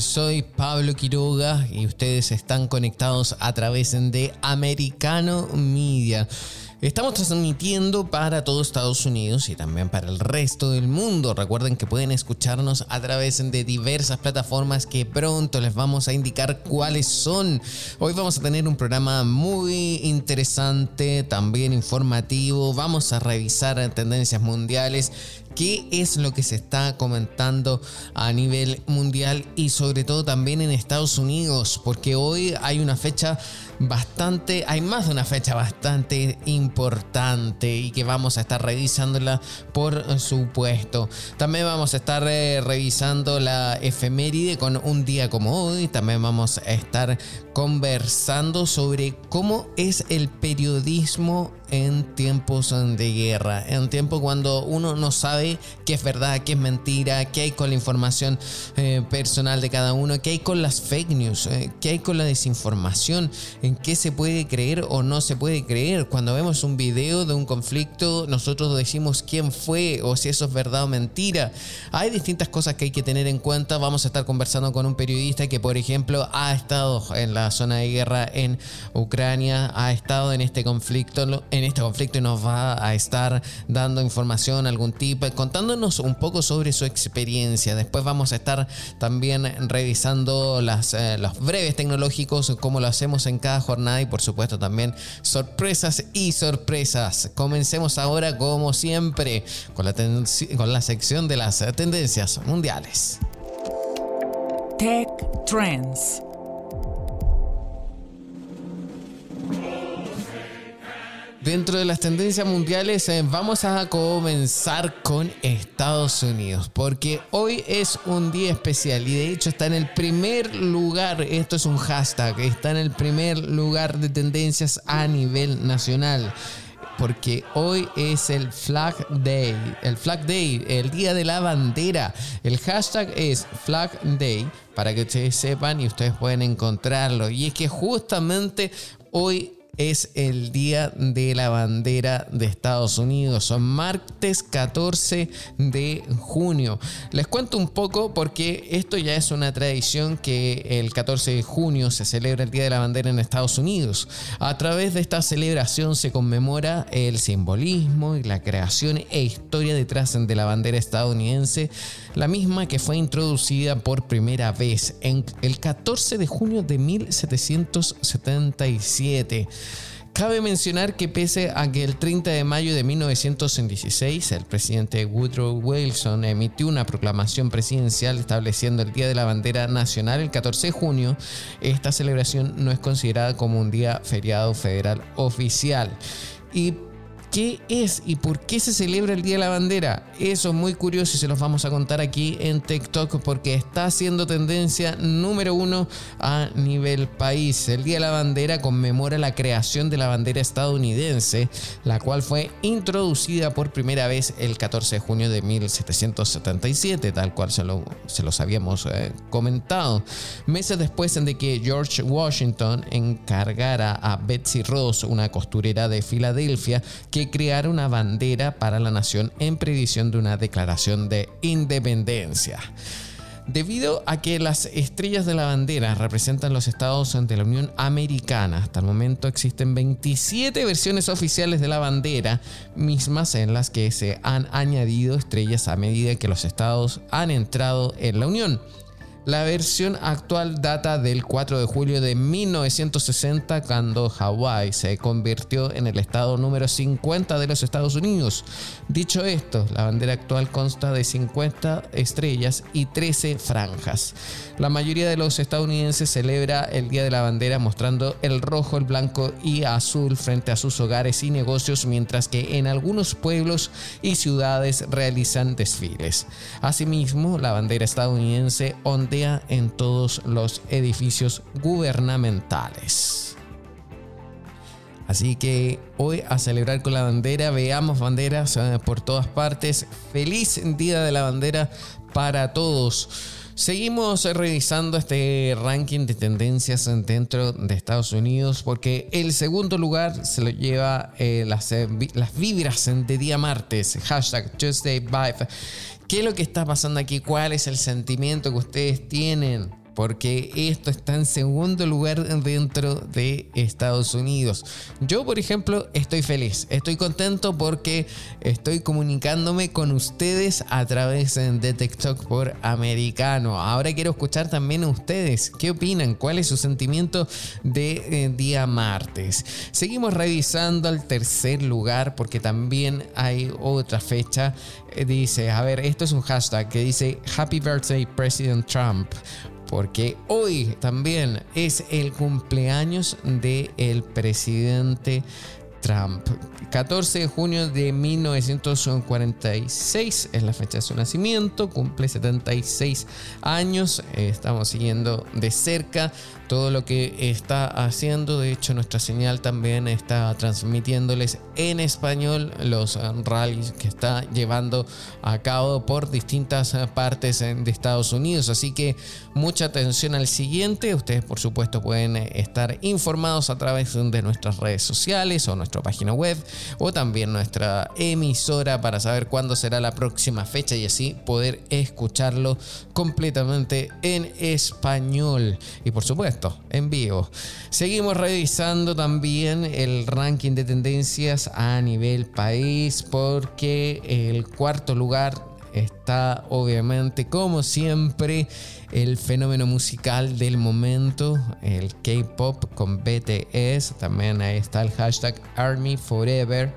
Soy Pablo Quiroga y ustedes están conectados a través de Americano Media. Estamos transmitiendo para todo Estados Unidos y también para el resto del mundo. Recuerden que pueden escucharnos a través de diversas plataformas que pronto les vamos a indicar cuáles son. Hoy vamos a tener un programa muy interesante, también informativo. Vamos a revisar tendencias mundiales qué es lo que se está comentando a nivel mundial y sobre todo también en Estados Unidos, porque hoy hay una fecha bastante, hay más de una fecha bastante importante y que vamos a estar revisándola por supuesto. También vamos a estar eh, revisando la efeméride con un día como hoy. También vamos a estar conversando sobre cómo es el periodismo en tiempos de guerra, en tiempo cuando uno no sabe qué es verdad, qué es mentira, qué hay con la información eh, personal de cada uno, qué hay con las fake news, eh, qué hay con la desinformación, en qué se puede creer o no se puede creer. Cuando vemos un video de un conflicto, nosotros decimos quién fue o si eso es verdad o mentira. Hay distintas cosas que hay que tener en cuenta. Vamos a estar conversando con un periodista que, por ejemplo, ha estado en la zona de guerra en Ucrania, ha estado en este conflicto, este conflicto y nos va a estar dando información, algún tipo, contándonos un poco sobre su experiencia. Después vamos a estar también revisando las, eh, los breves tecnológicos, como lo hacemos en cada jornada y por supuesto también sorpresas y sorpresas. Comencemos ahora como siempre con la, con la sección de las tendencias mundiales. Tech Trends. Dentro de las tendencias mundiales eh, vamos a comenzar con Estados Unidos porque hoy es un día especial y de hecho está en el primer lugar, esto es un hashtag, está en el primer lugar de tendencias a nivel nacional porque hoy es el Flag Day, el Flag Day, el día de la bandera. El hashtag es Flag Day para que ustedes sepan y ustedes pueden encontrarlo. Y es que justamente hoy es el Día de la Bandera de Estados Unidos. Son martes 14 de junio. Les cuento un poco porque esto ya es una tradición que el 14 de junio se celebra el Día de la Bandera en Estados Unidos. A través de esta celebración se conmemora el simbolismo y la creación e historia detrás de la bandera estadounidense, la misma que fue introducida por primera vez en el 14 de junio de 1777. Cabe mencionar que pese a que el 30 de mayo de 1916 el presidente Woodrow Wilson emitió una proclamación presidencial estableciendo el Día de la Bandera Nacional el 14 de junio, esta celebración no es considerada como un día feriado federal oficial. Y ¿Qué es y por qué se celebra el Día de la Bandera? Eso es muy curioso y se los vamos a contar aquí en TikTok porque está siendo tendencia número uno a nivel país. El Día de la Bandera conmemora la creación de la bandera estadounidense, la cual fue introducida por primera vez el 14 de junio de 1777, tal cual se, lo, se los habíamos eh, comentado. Meses después de que George Washington encargara a Betsy Ross, una costurera de Filadelfia, que crear una bandera para la nación en previsión de una declaración de independencia. Debido a que las estrellas de la bandera representan los estados ante la Unión Americana, hasta el momento existen 27 versiones oficiales de la bandera, mismas en las que se han añadido estrellas a medida que los estados han entrado en la Unión. La versión actual data del 4 de julio de 1960 cuando Hawái se convirtió en el estado número 50 de los Estados Unidos. Dicho esto, la bandera actual consta de 50 estrellas y 13 franjas. La mayoría de los estadounidenses celebra el Día de la Bandera mostrando el rojo, el blanco y azul frente a sus hogares y negocios, mientras que en algunos pueblos y ciudades realizan desfiles. Asimismo, la bandera estadounidense ondea en todos los edificios gubernamentales. Así que hoy a celebrar con la bandera, veamos banderas eh, por todas partes. Feliz Día de la Bandera para todos. Seguimos revisando este ranking de tendencias dentro de Estados Unidos porque el segundo lugar se lo lleva eh, las, eh, las vibras de día martes, hashtag Tuesday Vibe. ¿Qué es lo que está pasando aquí? ¿Cuál es el sentimiento que ustedes tienen? Porque esto está en segundo lugar dentro de Estados Unidos. Yo, por ejemplo, estoy feliz, estoy contento porque estoy comunicándome con ustedes a través de TikTok por americano. Ahora quiero escuchar también a ustedes, ¿qué opinan? ¿Cuál es su sentimiento de eh, día martes? Seguimos revisando al tercer lugar porque también hay otra fecha. Eh, dice, a ver, esto es un hashtag que dice Happy Birthday President Trump porque hoy también es el cumpleaños del el presidente Trump. 14 de junio de 1946 es la fecha de su nacimiento, cumple 76 años, estamos siguiendo de cerca todo lo que está haciendo. De hecho, nuestra señal también está transmitiéndoles en español los eh, rallies que está llevando a cabo por distintas eh, partes eh, de Estados Unidos. Así que mucha atención al siguiente. Ustedes, por supuesto, pueden estar informados a través de nuestras redes sociales o nuestra página web o también nuestra emisora para saber cuándo será la próxima fecha y así poder escucharlo completamente en español. Y por supuesto, en vivo. Seguimos revisando también el ranking de tendencias a nivel país porque el cuarto lugar está obviamente como siempre el fenómeno musical del momento, el K-Pop con BTS, también ahí está el hashtag Army Forever.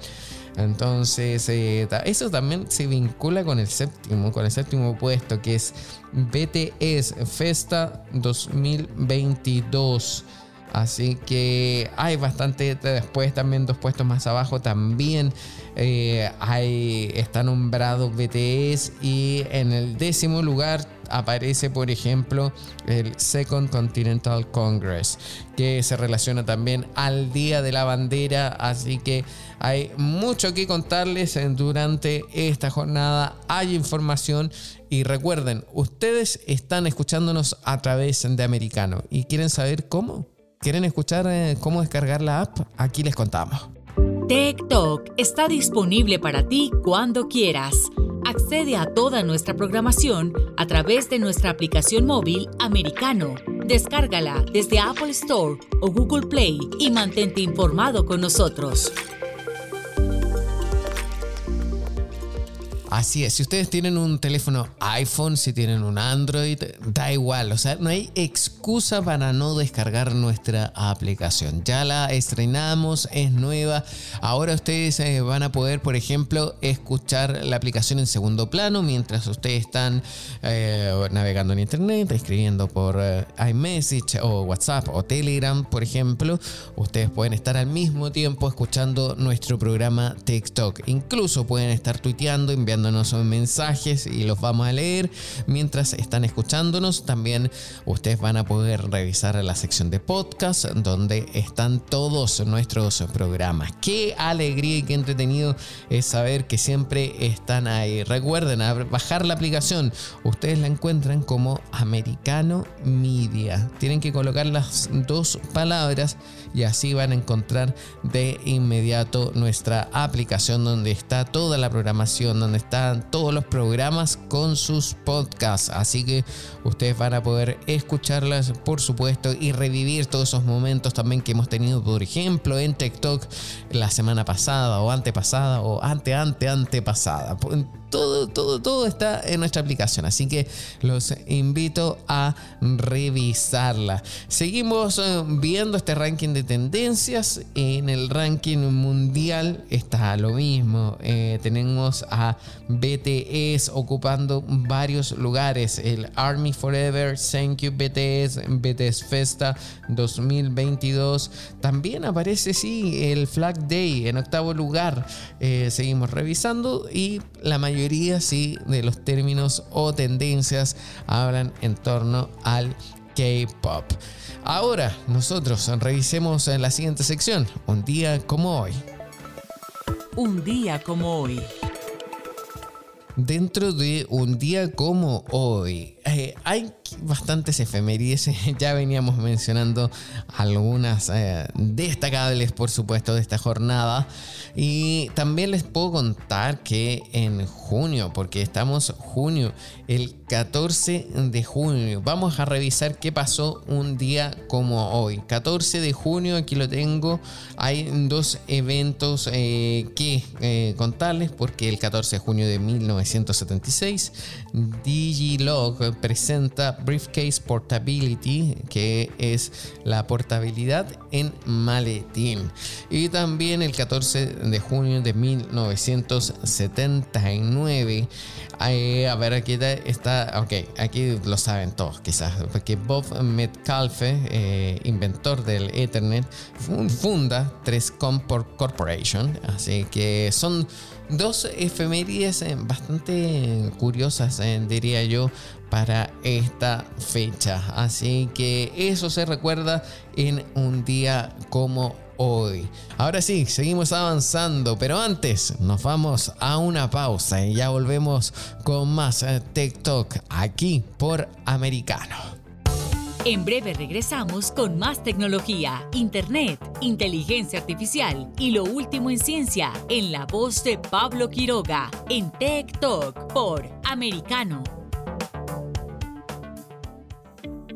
Entonces, eh, eso también se vincula con el séptimo, con el séptimo puesto, que es BTS Festa 2022. Así que hay bastante después también dos puestos más abajo también eh, hay, está nombrado BTS y en el décimo lugar aparece por ejemplo el Second Continental Congress que se relaciona también al Día de la Bandera. Así que hay mucho que contarles durante esta jornada. Hay información y recuerden ustedes están escuchándonos a través de Americano. Y quieren saber cómo quieren escuchar eh, cómo descargar la app aquí les contamos. TikTok está disponible para ti cuando quieras. Accede a toda nuestra programación a través de nuestra aplicación móvil americano. Descárgala desde Apple Store o Google Play y mantente informado con nosotros. Así es, si ustedes tienen un teléfono iPhone, si tienen un Android, da igual, o sea, no hay excusa para no descargar nuestra aplicación. Ya la estrenamos, es nueva. Ahora ustedes eh, van a poder, por ejemplo, escuchar la aplicación en segundo plano mientras ustedes están eh, navegando en internet, escribiendo por eh, iMessage o WhatsApp o Telegram, por ejemplo. Ustedes pueden estar al mismo tiempo escuchando nuestro programa TikTok. Incluso pueden estar tuiteando, enviando son mensajes y los vamos a leer mientras están escuchándonos. También ustedes van a poder revisar la sección de podcast donde están todos nuestros programas. Qué alegría y qué entretenido es saber que siempre están ahí. Recuerden bajar la aplicación. Ustedes la encuentran como Americano Media. Tienen que colocar las dos palabras y así van a encontrar de inmediato nuestra aplicación donde está toda la programación, donde están todos los programas con sus podcasts. Así que ustedes van a poder escucharlas, por supuesto, y revivir todos esos momentos también que hemos tenido, por ejemplo, en TikTok la semana pasada o antepasada o ante, ante, antepasada todo, todo, todo está en nuestra aplicación. Así que los invito a revisarla. Seguimos eh, viendo este ranking de tendencias. En el ranking mundial está lo mismo. Eh, tenemos a BTS ocupando varios lugares. El Army Forever, Thank You BTS, BTS Festa 2022. También aparece, sí, el Flag Day en octavo lugar. Eh, seguimos revisando y la mayoría mayoría sí de los términos o tendencias hablan en torno al K-Pop. Ahora nosotros revisemos en la siguiente sección, un día como hoy. Un día como hoy. Dentro de un día como hoy, eh, hay bastantes efemérides, ya veníamos mencionando algunas eh, destacables, por supuesto, de esta jornada. Y también les puedo contar que en junio, porque estamos junio, el 14 de junio, vamos a revisar qué pasó un día como hoy. 14 de junio, aquí lo tengo, hay dos eventos eh, que contarles, porque el 14 de junio de 1976, Digilog presenta Briefcase Portability, que es la portabilidad en maletín. Y también el 14 de junio de 1979. a ver, aquí está, ok, aquí lo saben todos quizás, porque Bob Metcalfe, eh, inventor del Ethernet, funda 3Com Corporation, así que son dos efemérides eh, bastante curiosas, eh, diría yo, para esta fecha. Así que eso se recuerda en un día como hoy. Ahora sí, seguimos avanzando, pero antes nos vamos a una pausa y ya volvemos con más eh, TikTok aquí por Americano. En breve regresamos con más tecnología, internet, inteligencia artificial y lo último en ciencia en la voz de Pablo Quiroga en Tech Talk por Americano.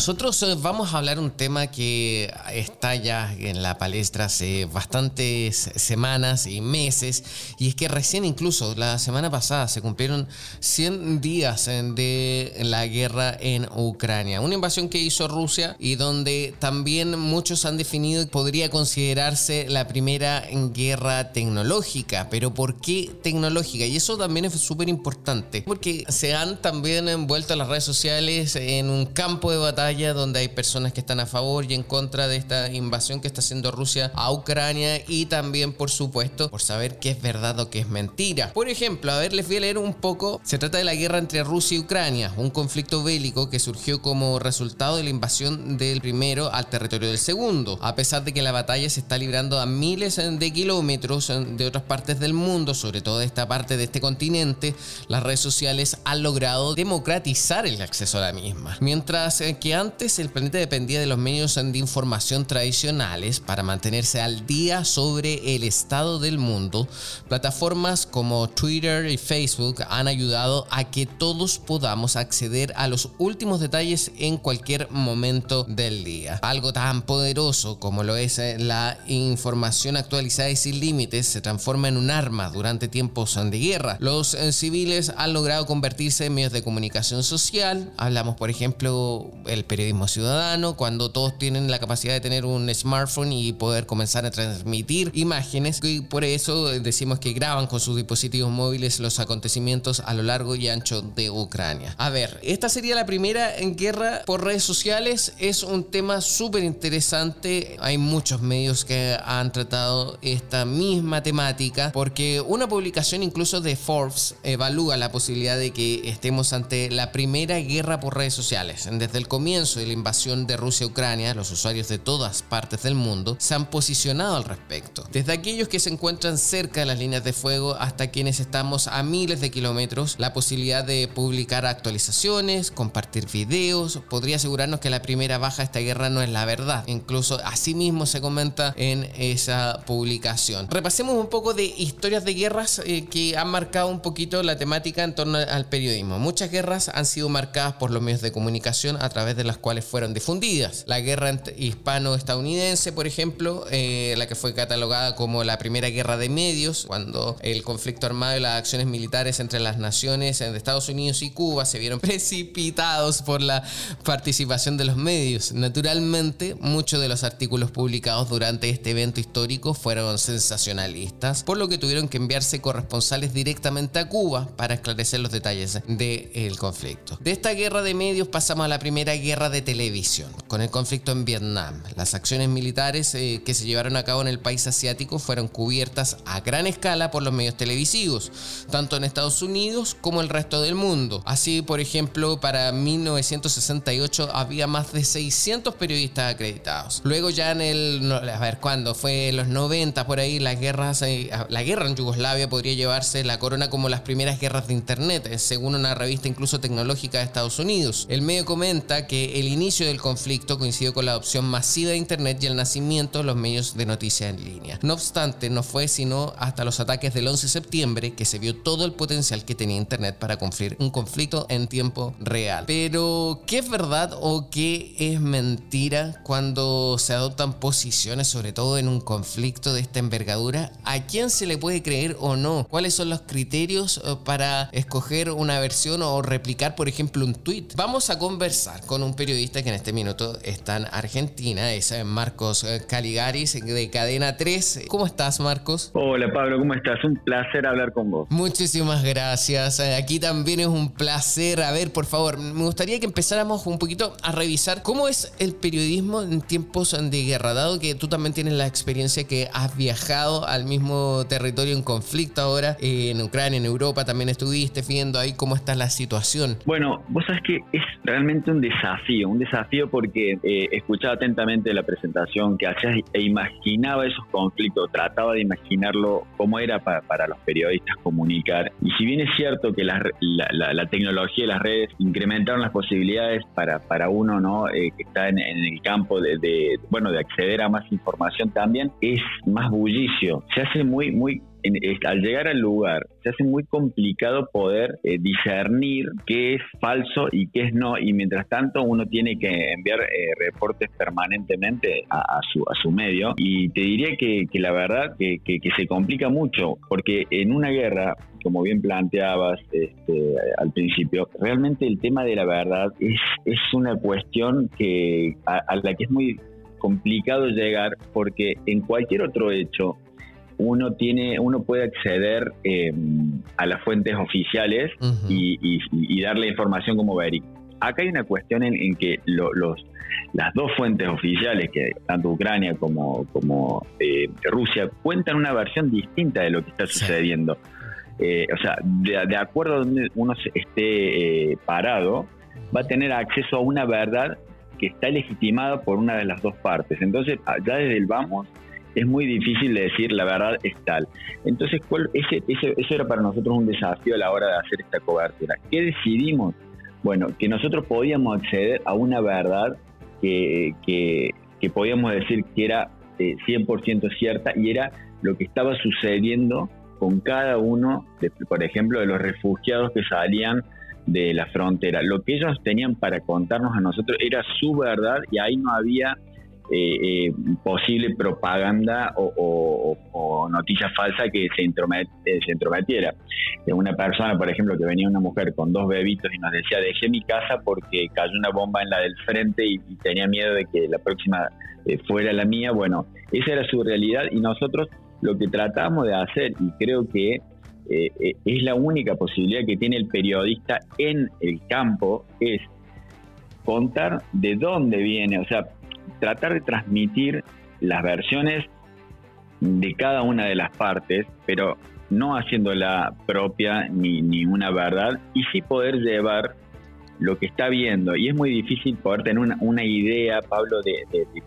Nosotros eh, vamos a hablar un tema que está ya en la palestra hace bastantes semanas y meses, y es que recién incluso la semana pasada se cumplieron 100 días eh, de la guerra en Ucrania, una invasión que hizo Rusia y donde también muchos han definido que podría considerarse la primera guerra tecnológica, pero ¿por qué tecnológica? Y eso también es súper importante, porque se han también envuelto las redes sociales en un campo de batalla donde hay personas que están a favor y en contra de esta invasión que está haciendo Rusia a Ucrania y también, por supuesto, por saber qué es verdad o qué es mentira. Por ejemplo, a ver, les voy a leer un poco. Se trata de la guerra entre Rusia y Ucrania, un conflicto bélico que surgió como resultado de la invasión del primero al territorio del segundo. A pesar de que la batalla se está librando a miles de kilómetros de otras partes del mundo, sobre todo de esta parte de este continente, las redes sociales han logrado democratizar el acceso a la misma. Mientras que antes el planeta dependía de los medios de información tradicionales para mantenerse al día sobre el estado del mundo, plataformas como Twitter y Facebook han ayudado a que todos podamos acceder a los últimos detalles en cualquier momento del día. Algo tan poderoso como lo es eh, la información actualizada y sin límites se transforma en un arma durante tiempos de guerra. Los eh, civiles han logrado convertirse en medios de comunicación social. Hablamos, por ejemplo, el periodismo ciudadano, cuando todos tienen la capacidad de tener un smartphone y poder comenzar a transmitir imágenes. Y por eso decimos que graban con sus dispositivos móviles los acontecimientos a lo largo y ancho de Ucrania. A ver, esta sería la primera en guerra por redes sociales. Es un tema súper interesante. Hay muchos medios que han tratado esta misma temática porque una publicación incluso de Forbes evalúa la posibilidad de que estemos ante la primera guerra por redes sociales. Desde el comienzo de la invasión de Rusia a Ucrania, los usuarios de todas partes del mundo se han posicionado al respecto. Desde aquellos que se encuentran cerca de las líneas de fuego hasta quienes estamos a miles de kilómetros, la posibilidad de publicar actualizaciones, compartir videos, podría asegurarnos que la primera baja de esta guerra no es la verdad. Incluso así mismo se comenta en esa publicación. Repasemos un poco de historias de guerras eh, que han marcado un poquito la temática en torno al periodismo. Muchas guerras han sido marcadas por los medios de comunicación a través de las cuales fueron difundidas. La guerra hispano-estadounidense, por ejemplo, eh, la que fue catalogada como la primera guerra de medios, cuando el conflicto armado y las acciones militares entre las naciones de Estados Unidos y Cuba se vieron precipitados por la participación de los medios. Naturalmente, muchos de los artículos publicados durante este evento histórico fueron sensacionalistas, por lo que tuvieron que enviarse corresponsales directamente a Cuba para esclarecer los detalles del conflicto. De esta guerra de medios pasamos a la primera guerra de televisión, con el conflicto en Vietnam. Las acciones militares eh, que se llevaron a cabo en el país asiático fueron cubiertas a gran escala por los medios televisivos, tanto en Estados Unidos como el resto del mundo. Así, por ejemplo, para 1968 había más de 600 periodistas acreditados. Luego ya en el, a ver, ¿cuándo? Fue en los 90 por ahí, las guerras, eh, la guerra en Yugoslavia podría llevarse la corona como las primeras guerras de Internet, eh, según una revista incluso tecnológica de Estados Unidos. El medio comenta que el inicio del conflicto coincidió con la adopción masiva de Internet y el nacimiento de los medios de noticias en línea. No obstante, no fue sino hasta los ataques del 11 de septiembre que se vio todo el potencial que tenía Internet para cumplir un conflicto en tiempo real. Pero, ¿qué es verdad o qué es mentira cuando se adoptan posiciones, sobre todo en un conflicto de esta envergadura? ¿A quién se le puede creer o no? ¿Cuáles son los criterios eh, para escoger una versión o replicar, por ejemplo, un tweet? Vamos a conversar con un periodista que en este minuto está en Argentina, es eh, Marcos eh, Caligaris de Cadena 3. ¿Cómo estás, Marcos? Hola, Pablo, ¿cómo estás? Un placer hablar con vos. Muchísimas gracias. Eh, aquí también es un placer. A ver, por favor, me gustaría que empezáramos un poquito a revisar cómo es el periodismo en tiempos de guerra, dado que tú también tienes la experiencia que has viajado al mismo territorio en conflicto ahora, en Ucrania, en Europa, también estuviste viendo ahí cómo está la situación. Bueno, vos sabés que es realmente un desafío un desafío porque eh, escuchaba atentamente la presentación que hacías e imaginaba esos conflictos, trataba de imaginarlo cómo era para, los periodistas comunicar. Y si bien es cierto que la, tecnología y las redes incrementaron las posibilidades para, para uno ¿no? Eh, que está en, el campo de, bueno, de acceder a más información también, es más bullicio. Se hace muy, muy al llegar al lugar se hace muy complicado poder eh, discernir qué es falso y qué es no, y mientras tanto uno tiene que enviar eh, reportes permanentemente a, su, a su medio, y te diría que, la verdad que, que, se complica mucho, porque en una guerra como bien planteabas este, al principio, realmente el tema de la verdad es, es una cuestión que a, la que es muy complicado llegar porque en cualquier otro hecho uno tiene, uno puede acceder eh, a las fuentes oficiales y, darle información como verídica. Acá hay una cuestión en, que los, las dos fuentes oficiales, que tanto Ucrania como, como eh, Rusia, cuentan una versión distinta de lo que está sucediendo. Eh, o sea, de, acuerdo a donde uno esté parado, va a tener acceso a una verdad que está legitimada por una de las dos partes. Entonces, ya desde el vamos, es muy difícil de decir la verdad es tal. Entonces, ese, eso era para nosotros un desafío a la hora de hacer esta cobertura. ¿Qué decidimos? Bueno, que nosotros podíamos acceder a una verdad que, que, podíamos decir que era 100% eh, cierta y era lo que estaba sucediendo con cada uno, de, por ejemplo, de los refugiados que salían de la frontera. Lo que ellos tenían para contarnos a nosotros era su verdad y ahí no había eh, eh, posible propaganda o, noticia falsa que se, eh, se entrometiera. Una persona, por ejemplo, que venía una mujer con dos bebitos y nos decía, dejé mi casa porque cayó una bomba en la del frente y, tenía miedo de que la próxima fuera la mía. Bueno, esa era su realidad y nosotros lo que tratamos de hacer, y creo que es la única posibilidad que tiene el periodista en el campo, es contar de dónde viene, o sea, tratar de transmitir las versiones de cada una de las partes, pero no haciendo la propia ni, ni una verdad, y sí poder llevar lo que está viendo. Y es muy difícil poder tener una, idea, Pablo, de,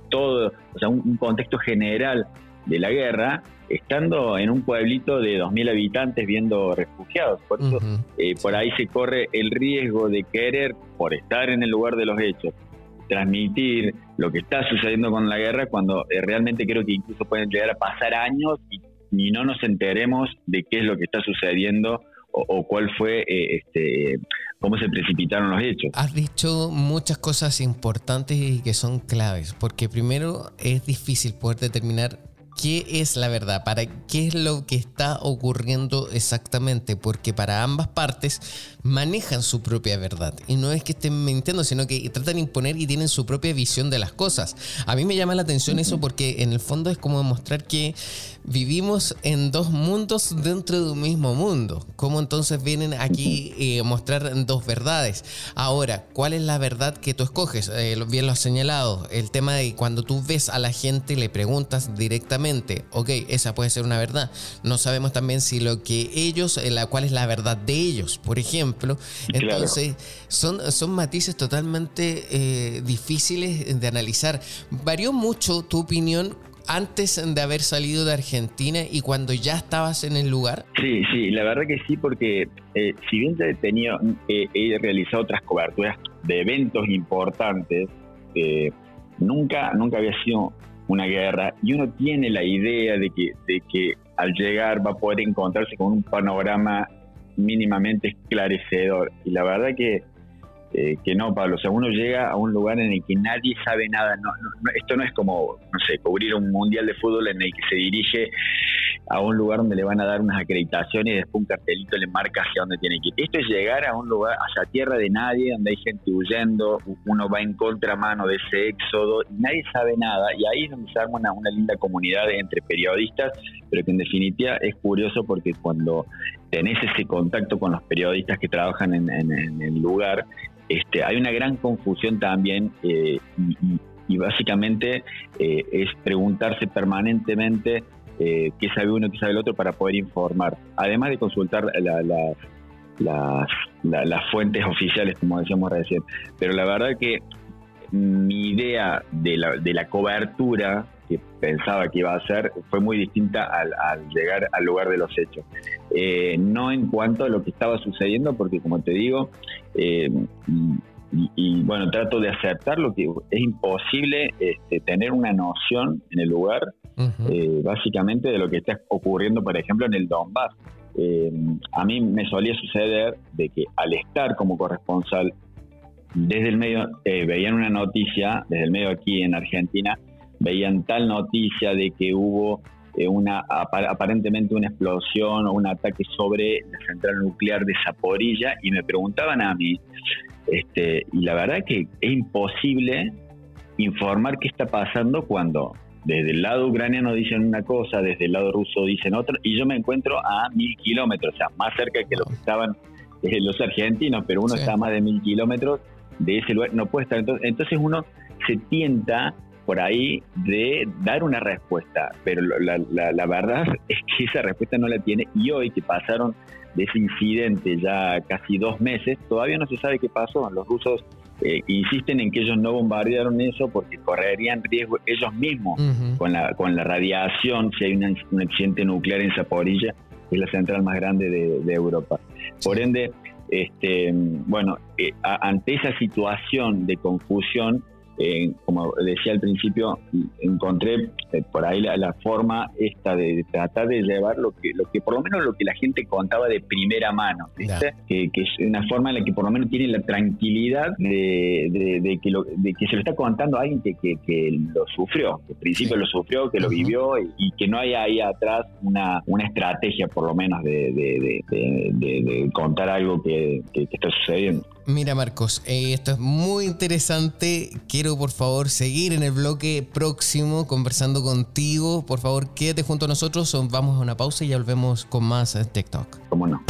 todo, o sea, un, contexto general de la guerra, estando en un pueblito de 2.000 habitantes viendo refugiados. Por eso, eh, por ahí se corre el riesgo de querer, por estar en el lugar de los hechos, transmitir lo que está sucediendo con la guerra cuando eh, realmente creo que incluso pueden llegar a pasar años y ni no nos enteremos de qué es lo que está sucediendo o, cuál fue, eh, este, cómo se precipitaron los hechos. Has dicho muchas cosas importantes y que son claves, porque primero es difícil poder determinar qué es la verdad, para qué es lo que está ocurriendo exactamente, porque para ambas partes manejan su propia verdad. Y no es que estén mintiendo, sino que tratan de imponer y tienen su propia visión de las cosas. A mí me llama la atención eso porque en el fondo es como demostrar que vivimos en dos mundos dentro de un mismo mundo. ¿Cómo entonces vienen aquí eh, mostrar dos verdades? Ahora, ¿cuál es la verdad que tú escoges? Eh, bien lo has señalado. El tema de cuando tú ves a la gente, le preguntas directamente, ok, esa puede ser una verdad. No sabemos también si lo que ellos, eh, la, cuál es la verdad de ellos, por ejemplo entonces, son, son matices totalmente eh, difíciles de analizar. ¿Varió mucho tu opinión antes de haber salido de Argentina y cuando ya estabas en el lugar? Sí, sí, la verdad que sí, porque eh, si bien he, tenido, he realizado otras coberturas de eventos importantes, eh, nunca, nunca había sido una guerra y uno tiene la idea de que, de que al llegar va a poder encontrarse con un panorama mínimamente esclarecedor. Y la verdad que, eh, que no, Pablo. O sea, uno llega a un lugar en el que nadie sabe nada. No, esto no es como, no sé, cubrir un mundial de fútbol en el que se dirige a un lugar donde le van a dar unas acreditaciones y después un cartelito le marca hacia dónde tiene que ir. Esto es llegar a un lugar, hacia tierra de nadie, donde hay gente huyendo, uno va en contramano de ese éxodo y nadie sabe nada. Y ahí es donde se arma una, una linda comunidad entre periodistas, pero que en definitiva es curioso porque cuando tenés ese contacto con los periodistas que trabajan en, el lugar, este, hay una gran confusión también eh, y, básicamente eh, es preguntarse permanentemente eh, qué sabe uno, qué sabe el otro para poder informar, además de consultar las, fuentes oficiales, como decíamos recién. Pero la verdad que mi idea de la, de la cobertura que pensaba que iba a ser fue muy distinta al, llegar al lugar de los hechos. Eh, no en cuanto a lo que estaba sucediendo, porque como te digo, eh, y, bueno, trato de aceptar lo que es imposible este, tener una noción en el lugar eh, básicamente de lo que está ocurriendo, por ejemplo, en el Donbass. Eh, a mí me solía suceder de que al estar como corresponsal desde el medio, eh, veían una noticia, desde el medio aquí en Argentina, veían tal noticia de que hubo una aparentemente una explosión o un ataque sobre la central nuclear de Zaporilla y me preguntaban a mí, este, y la verdad que es imposible informar qué está pasando cuando desde el lado ucraniano dicen una cosa, desde el lado ruso dicen otra, y yo me encuentro a mil kilómetros, o sea, más cerca que los que estaban eh, los argentinos, pero uno está a más de mil kilómetros de ese lugar, no puede estar. Entonces, entonces uno se tienta por ahí de dar una respuesta, pero la, la, verdad es que esa respuesta no la tiene y hoy que pasaron de ese incidente ya casi dos meses, todavía no se sabe qué pasó. Los rusos eh, insisten en que ellos no bombardearon eso porque correrían riesgo ellos mismos con, la, con la radiación si hay un accidente nuclear en Zaporilla, que es la central más grande de, Europa. Por ende, este, bueno, eh, ante esa situación de confusión, eh, como decía al principio, encontré eh, por ahí la, forma esta de, tratar de llevar lo que, lo que por lo menos lo que la gente contaba de primera mano, Que, es una forma en la que por lo menos tiene la tranquilidad de, que, lo, de que se lo está contando a alguien que, que, lo sufrió, que al principio lo sufrió, que lo vivió y, que no hay ahí atrás una, una estrategia por lo menos de, contar algo que, está sucediendo. Mira Marcos, eh, esto es muy interesante. Quiero por favor seguir en el bloque próximo conversando contigo. Por favor, quédate junto a nosotros. Vamos a una pausa y ya volvemos con más TikTok. ¿Cómo no?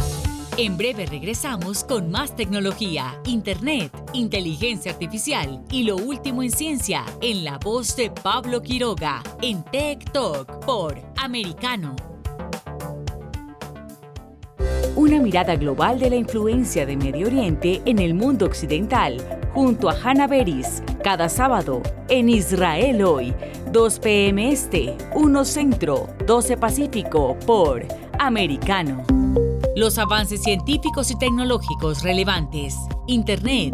En breve regresamos con más tecnología, internet, inteligencia artificial y lo último en ciencia en la voz de Pablo Quiroga en TikTok por Americano una mirada global de la influencia de Medio Oriente en el mundo occidental, junto a Hannah Beris, cada sábado en Israel hoy, 2 p.m. Este, 1 Centro, 12 Pacífico, por Americano. Los avances científicos y tecnológicos relevantes, Internet,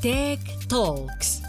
Tech Talks.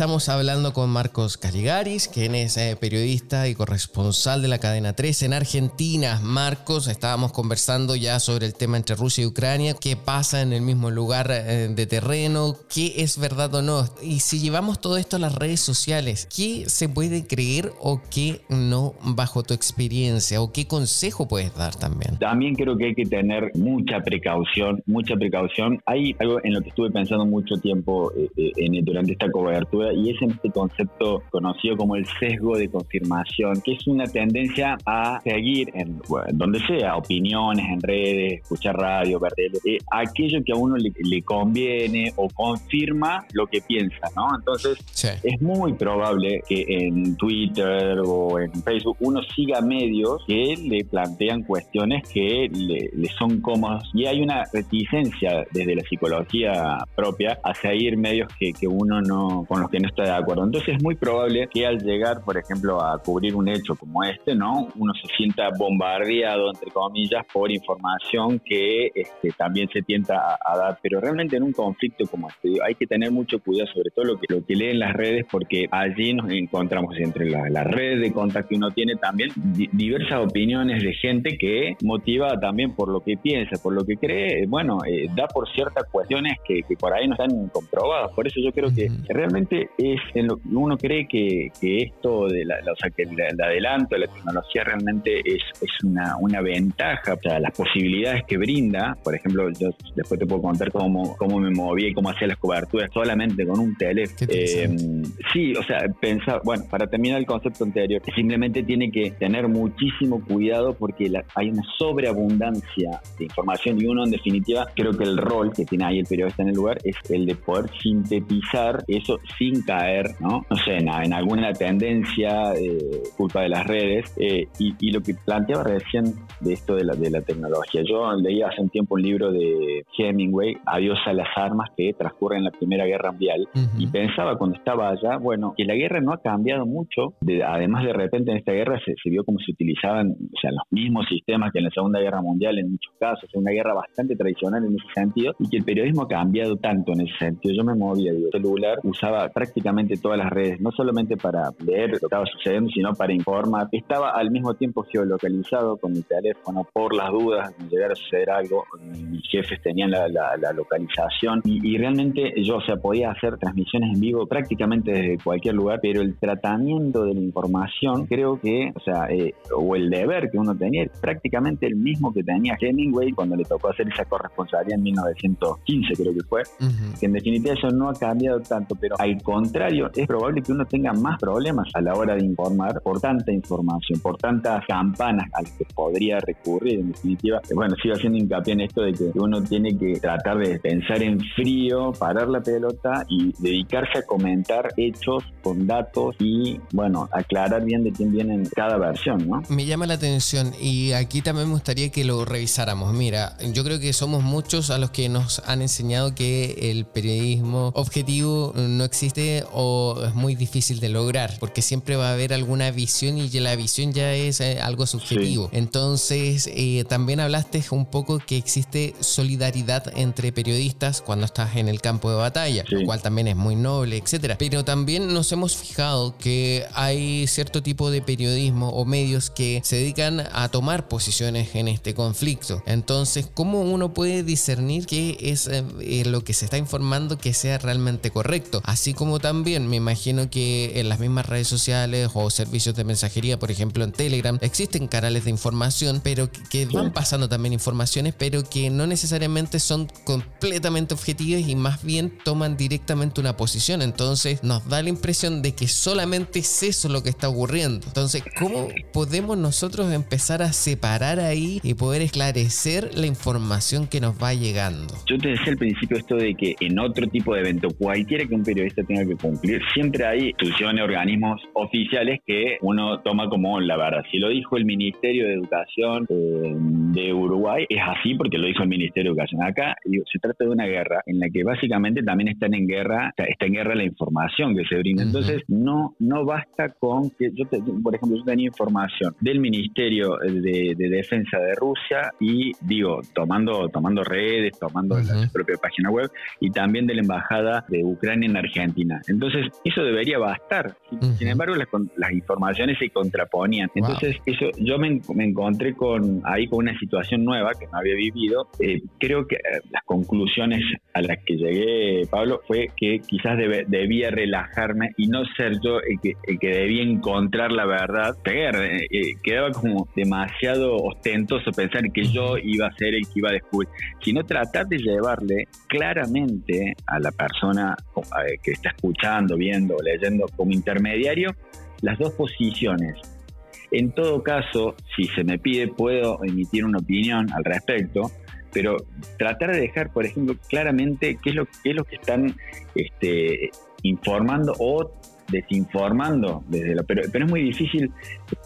Estamos hablando con Marcos Caligaris, quien es eh, periodista y corresponsal de la cadena 3 en Argentina. Marcos, estábamos conversando ya sobre el tema entre Rusia y Ucrania, qué pasa en el mismo lugar eh, de terreno, qué es verdad o no. Y si llevamos todo esto a las redes sociales, ¿qué se puede creer o qué no bajo tu experiencia? ¿O qué consejo puedes dar también? También creo que hay que tener mucha precaución, mucha precaución. Hay algo en lo que estuve pensando mucho tiempo eh, durante esta cobertura y es en este concepto conocido como el sesgo de confirmación, que es una tendencia a seguir en donde sea, opiniones en redes, escuchar radio, ver eh, aquello que a uno le, conviene o confirma lo que piensa, ¿no? Entonces, es muy probable que en Twitter o en Facebook uno siga medios que le plantean cuestiones que le, son cómodas y hay una reticencia desde la psicología propia a seguir medios que, que uno no, con los que no está de acuerdo. Entonces es muy probable que al llegar, por ejemplo, a cubrir un hecho como este, ¿no? Uno se sienta bombardeado, entre comillas, por información que este, también se tienta a, dar. Pero realmente en un conflicto como este hay que tener mucho cuidado, sobre todo lo que, lo que lee en las redes, porque allí nos encontramos entre las la redes de contacto que uno tiene también diversas opiniones de gente que motiva también por lo que piensa, por lo que cree, bueno, eh, da por ciertas cuestiones que, por ahí no están comprobadas. Por eso yo creo que realmente es en lo, uno cree que, esto de la, o sea, que el, adelanto de la tecnología realmente es, es una, una ventaja, o sea, las posibilidades que brinda, por ejemplo, yo después te puedo contar cómo, cómo me movía y cómo hacía las coberturas solamente con un teléfono. Eh, sí, o sea, pensar, bueno, para terminar el concepto anterior, simplemente tiene que tener muchísimo cuidado porque hay una sobreabundancia de información y uno en definitiva creo que el rol que tiene ahí el periodista en el lugar es el de poder sintetizar eso sin caer, ¿no? No sé, en, en alguna tendencia, eh, culpa de las redes. Eh, y, lo que planteaba recién de esto de la, de la tecnología. Yo leí hace un tiempo un libro de Hemingway, Adiós a las armas, que transcurre en la Primera Guerra Mundial. Y pensaba cuando estaba allá, bueno, que la guerra no ha cambiado mucho. además, de repente en esta guerra se, vio como se utilizaban o sea, los mismos sistemas que en la Segunda Guerra Mundial en muchos casos. Es una guerra bastante tradicional en ese sentido y que el periodismo ha cambiado tanto en ese sentido. Yo me movía, digo, celular, usaba prácticamente todas las redes, no solamente para leer lo que estaba sucediendo, sino para informar. Estaba al mismo tiempo geolocalizado con mi teléfono por las dudas de llegar a suceder algo. Mis jefes tenían la, localización y, realmente yo, o sea, podía hacer transmisiones en vivo prácticamente desde cualquier lugar, pero el tratamiento de la información creo que, o sea, eh, o el deber que uno tenía es prácticamente el mismo que tenía Hemingway cuando le tocó hacer esa corresponsabilidad en 1915, creo que fue. Que en definitiva eso no ha cambiado tanto, pero al contrario, es probable que uno tenga más problemas a la hora de informar por tanta información, por tantas campanas a las que podría recurrir. En definitiva, bueno, sigo haciendo hincapié en esto de que uno tiene que tratar de pensar en frío, parar la pelota y dedicarse a comentar hechos con datos y, bueno, aclarar bien de quién viene cada versión, ¿no? Me llama la atención y aquí también me gustaría que lo revisáramos. Mira, yo creo que somos muchos a los que nos han enseñado que el periodismo objetivo no existe o es muy difícil de lograr, porque siempre va a haber alguna visión y la visión ya es eh, algo subjetivo. Entonces, eh, también hablaste un poco que existe solidaridad entre periodistas cuando estás en el campo de batalla, lo cual también es muy noble, etcétera. Pero también nos hemos fijado que hay cierto tipo de periodismo o medios que se dedican a tomar posiciones en este conflicto. Entonces, ¿cómo uno puede discernir qué es eh, lo que se está informando que sea realmente correcto? Así como también me imagino que en las mismas redes sociales o servicios de mensajería, por ejemplo en Telegram, existen canales de información, pero que van pasando también informaciones, pero que no necesariamente son completamente objetivas y más bien toman directamente una posición. Entonces nos da la impresión de que solamente es eso lo que está ocurriendo. Entonces, ¿cómo podemos nosotros empezar a separar ahí y poder esclarecer la información que nos va llegando? Yo te decía al principio esto de que en otro tipo de evento, cualquiera que un periodista tenga que cumplir, siempre hay instituciones, organismos oficiales que uno toma como la verdad. Si lo dijo el Ministerio de Educación, eh, de Uruguay es así porque lo dijo el Ministerio de Educación. Acá se trata de una guerra en la que básicamente también están en guerra, está en guerra la información que se brinda. Entonces, no, no basta con que yo, por ejemplo, yo tenía información del Ministerio de, Defensa de Rusia y digo, tomando, tomando redes, tomando la propia página web y también de la Embajada de Ucrania en Argentina. Entonces, eso debería bastar. Sin, embargo, las, las, informaciones se contraponían. Entonces, eso yo me, encontré con ahí con una situación nueva que no había vivido. Eh, creo que eh, las conclusiones a las que llegué, Pablo, fue que quizás debía relajarme y no ser yo el que, el que debía encontrar la verdad. Eh, quedaba como demasiado ostentoso pensar que yo iba a ser el que iba a descubrir, sino tratar de llevarle claramente a la persona que está escuchando, viendo, leyendo como intermediario las dos posiciones en todo caso, si se me pide, puedo emitir una opinión al respecto, pero tratar de dejar, por ejemplo, claramente qué es lo, qué es lo que están este, informando o desinformando desde lo, pero, pero es muy difícil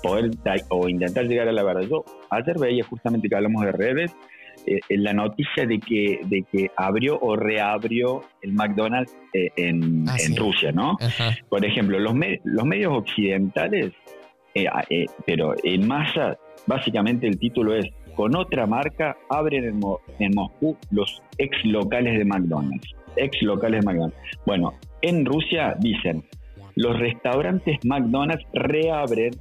poder o intentar llegar a la verdad. Yo ayer veía justamente que hablamos de redes eh, la noticia de que de que abrió o reabrió el McDonald's eh, en, ah, en Rusia, ¿no? Por ejemplo, los, los medios occidentales eh, eh, pero en masa, básicamente el título es, con otra marca abren en, en Moscú los ex locales de McDonald's. Ex locales de McDonald's. Bueno, en Rusia dicen, los restaurantes McDonald's reabren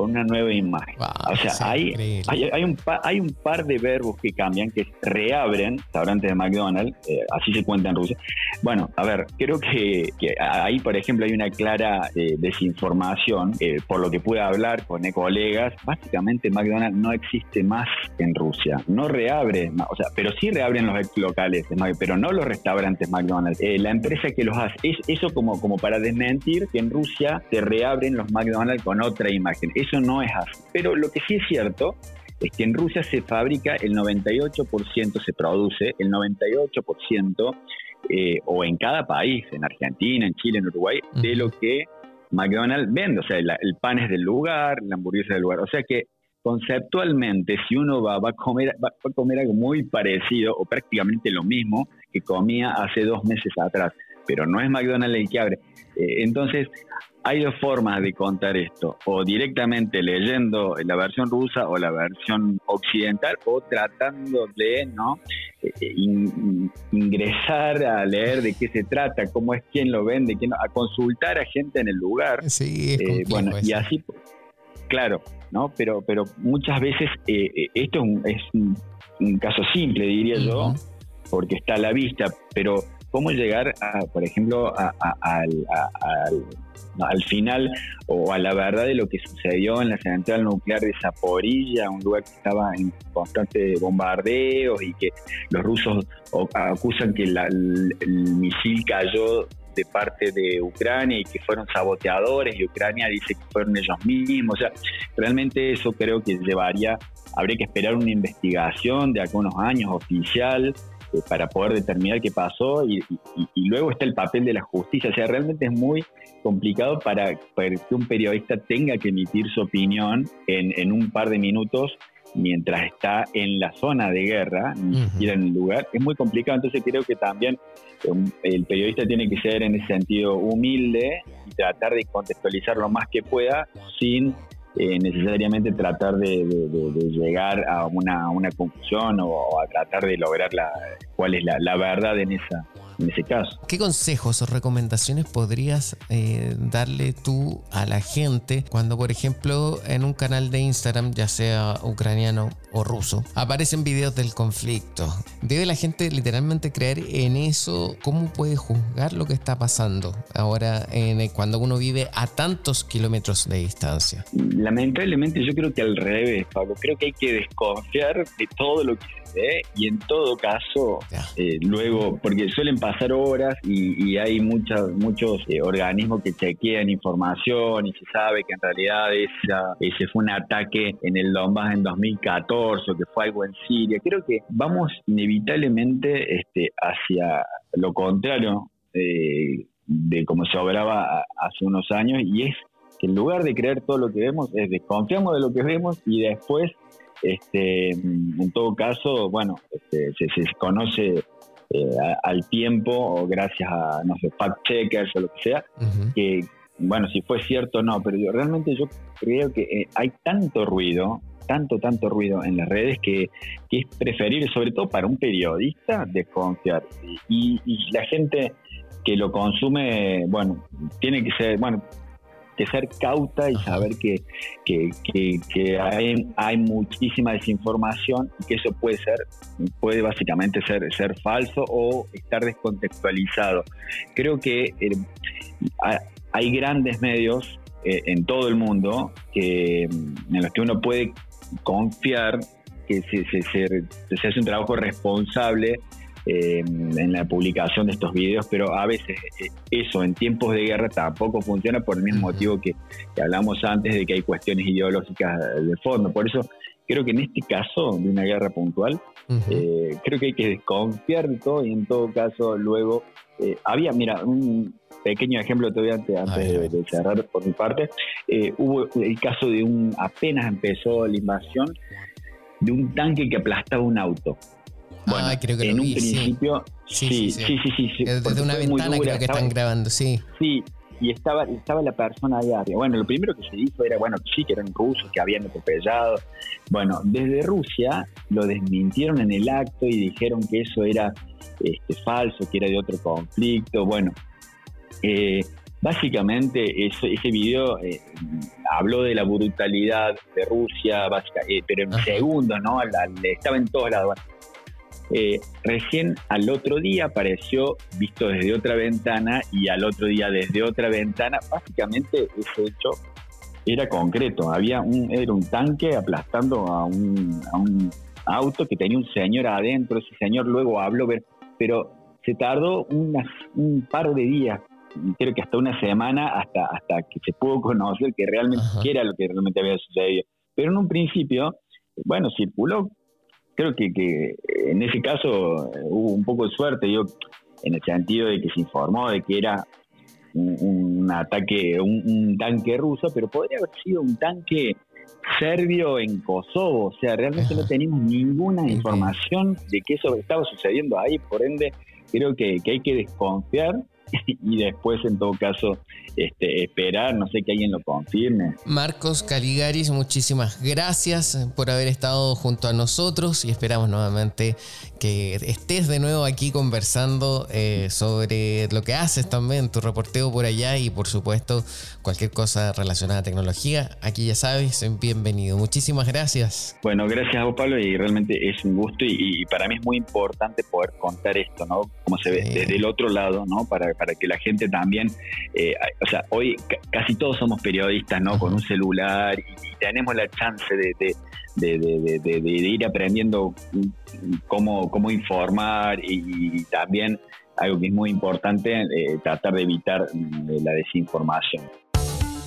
con una nueva imagen. o sea, hay, hay, un hay un par de verbos que cambian, que reabren restaurantes de McDonald's, eh, así se cuenta en Rusia. Bueno, a ver, creo que, ahí, por ejemplo, hay una clara eh, desinformación, eh, por lo que pude hablar con colegas, básicamente McDonald's no existe más en Rusia, no reabre, o sea, pero sí reabren los ex locales, pero no los restaurantes McDonald's. la empresa que los hace, es eso como, como para desmentir que en Rusia se reabren los McDonald's con otra imagen eso no es así. Pero lo que sí es cierto es que en Rusia se fabrica el 98%, se produce el 98%, eh, o en cada país, en Argentina, en Chile, en Uruguay, de lo que McDonald's vende. O sea, el pan es del lugar, la hamburguesa es del lugar. O sea que conceptualmente, si uno va, va, a comer, va a comer algo muy parecido o prácticamente lo mismo que comía hace dos meses atrás, pero no es McDonald's el que abre. Eh, entonces, hay dos formas de contar esto, o directamente leyendo la versión rusa o la versión occidental, o tratando de ¿no? Eh, ingresar a leer de qué se trata, cómo es quién lo vende, quién, a consultar a gente en el lugar. Sí, eh, bueno, y así, claro, ¿no? Pero, pero muchas veces eh, esto es, un, caso simple, diría yo, porque está a la vista, pero cómo llegar, a, por ejemplo, al al final o a la verdad de lo que sucedió en la central nuclear de Zaporilla, un lugar que estaba en constante bombardeo y que los rusos acusan que el, misil cayó de parte de Ucrania y que fueron saboteadores y Ucrania dice que fueron ellos mismos. O sea, realmente eso creo que llevaría, habría que esperar una investigación de algunos años oficial eh, para poder determinar qué pasó y, luego está el papel de la justicia. O sea, realmente es muy complicado para, que un periodista tenga que emitir su opinión en, un par de minutos mientras está en la zona de guerra, ni siquiera en el lugar. Es muy complicado, entonces creo que también um, el periodista tiene que ser en ese sentido humilde y tratar de contextualizar lo más que pueda sin eh, necesariamente tratar de, llegar a una, una conclusión o, a tratar de lograr la, cuál es la, la verdad en esa, en ese caso. ¿Qué consejos o recomendaciones podrías eh, darle tú a la gente cuando, por ejemplo, en un canal de Instagram, ya sea ucraniano o ruso, aparecen videos del conflicto? ¿Debe la gente literalmente creer en eso? ¿Cómo puede juzgar lo que está pasando ahora en, cuando uno vive a tantos kilómetros de distancia? Lamentablemente yo creo que al revés, Pablo. Creo que hay que desconfiar de todo lo que y en todo caso, eh, luego, porque suelen pasar horas y, hay muchas, muchos eh, organismos que chequean información y se sabe que en realidad esa, ese fue un ataque en el Donbass en 2014 o que fue algo en Siria. Creo que vamos inevitablemente este, hacia lo contrario eh, de como se obraba hace unos años y es que en lugar de creer todo lo que vemos, es desconfiamos de lo que vemos y después este, en todo caso, bueno, este, se, conoce eh, al tiempo o gracias a, no sé, fact checkers o lo que sea, que, bueno, si fue cierto o no, pero realmente yo creo que eh, hay tanto ruido, tanto, tanto ruido en las redes que, es preferible, sobre todo para un periodista, desconfiar. Y, y la gente que lo consume, bueno, tiene que ser, bueno, que ser cauta y saber que, que, hay, hay, muchísima desinformación y que eso puede ser, puede básicamente ser, ser falso o estar descontextualizado. Creo que eh, hay grandes medios eh, en todo el mundo que, en los que uno puede confiar que se, se, se hace un trabajo responsable eh, en la publicación de estos videos, pero a veces eh, eso en tiempos de guerra tampoco funciona por el mismo motivo que, hablamos antes de que hay cuestiones ideológicas de fondo. Por eso creo que en este caso de una guerra puntual, eh, creo que hay que desconfiar de todo y en todo caso luego había, mira, un pequeño ejemplo todavía antes, antes de, cerrar por mi parte, hubo el caso de un, apenas empezó la invasión, de un tanque que aplastaba un auto. Bueno, ah, creo que en un principio, sí, sí, sí, sí. Desde una ventana creo que están grabando, sí. Sí, y estaba, estaba la persona ahí arriba. Bueno, lo primero que se dijo era, bueno, sí, que eran rusos, que habían atropellado. Bueno, desde Rusia lo desmintieron en el acto y dijeron que eso era este, falso, que era de otro conflicto. Bueno, eh, básicamente ese, ese video eh, habló de la brutalidad de Rusia, eh, pero en segundos, ¿no? estaba en todos lados. Eh, recién al otro día apareció visto desde otra ventana y al otro día desde otra ventana. Básicamente ese hecho era concreto. Había un, era un tanque aplastando a un, auto que tenía un señor adentro. Ese señor luego habló, pero se tardó un par de días, creo que hasta una semana, hasta, hasta que se pudo conocer que realmente era lo que realmente había sucedido. Pero en un principio, bueno, circuló creo que, que en ese caso eh, hubo un poco de suerte, yo, en el sentido de que se informó de que era un, ataque, un, tanque ruso, pero podría haber sido un tanque serbio en Kosovo, o sea, realmente no tenemos ninguna información de que eso estaba sucediendo ahí, por ende creo que, que hay que desconfiar y después en todo caso este, esperar, no sé que alguien lo confirme. Marcos Caligaris, muchísimas gracias por haber estado junto a nosotros y esperamos nuevamente que estés de nuevo aquí conversando eh, sobre lo que haces también, tu reporteo por allá y por supuesto cualquier cosa relacionada a tecnología. Aquí ya sabes, bienvenido. Muchísimas gracias. Bueno, gracias a vos Pablo y realmente es un gusto y, para mí es muy importante poder contar esto, ¿no? Como se ve desde el otro lado, ¿no? Para, para que la gente también, eh, o sea, hoy casi todos somos periodistas, ¿no? Con un celular y, tenemos la chance de, ir aprendiendo cómo, cómo informar y, también algo que es muy importante, eh, tratar de evitar mm, la desinformación.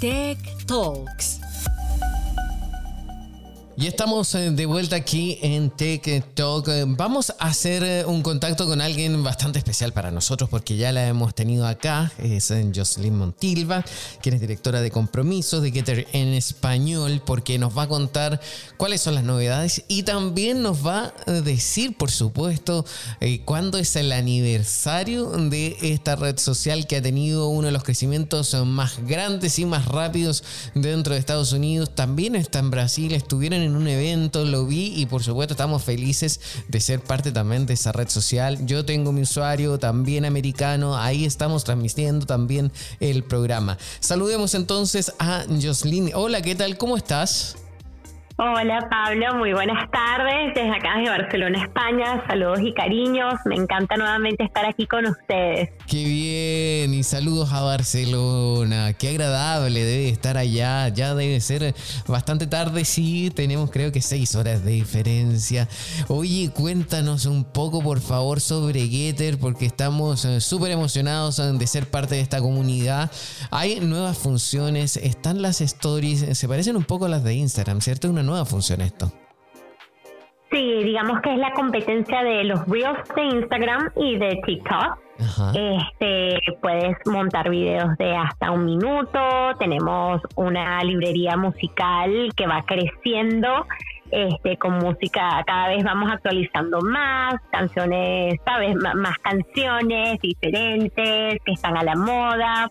Tech Talks. Y estamos eh, de vuelta aquí en Tech Talk. Vamos a hacer eh, un contacto con alguien bastante especial para nosotros porque ya la hemos tenido acá. Es eh, Jocelyn Montilva, quien es directora de compromisos de Getter en español, porque nos va a contar cuáles son las novedades y también nos va a decir, por supuesto, cuándo es el aniversario de esta red social que ha tenido uno de los crecimientos más grandes y más rápidos dentro de Estados Unidos. También está en Brasil, estuvieron en un evento, lo vi y por supuesto estamos felices de ser parte también de esa red social. Yo tengo mi usuario también americano, ahí estamos transmitiendo también el programa. Saludemos entonces a Jocelyn. Hola, ¿qué tal? ¿Cómo estás? Hola Pablo, muy buenas tardes desde acá de Barcelona, España. Saludos y cariños. Me encanta nuevamente estar aquí con ustedes. Qué bien, y saludos a Barcelona. Qué agradable debe estar allá. Ya debe ser bastante tarde, sí. Tenemos creo que seis horas de diferencia. Oye, cuéntanos un poco por favor sobre Getter porque estamos eh, súper emocionados eh, de ser parte de esta comunidad. Hay nuevas funciones, están las stories, se parecen un poco a las de Instagram, ¿cierto? Una nueva función esto. Sí, digamos que es la competencia de los Reels de Instagram y de TikTok. Este, puedes montar videos de hasta un minuto. Tenemos una librería musical que va creciendo. Este, con música cada vez vamos actualizando más canciones, sabes, más canciones diferentes que están a la moda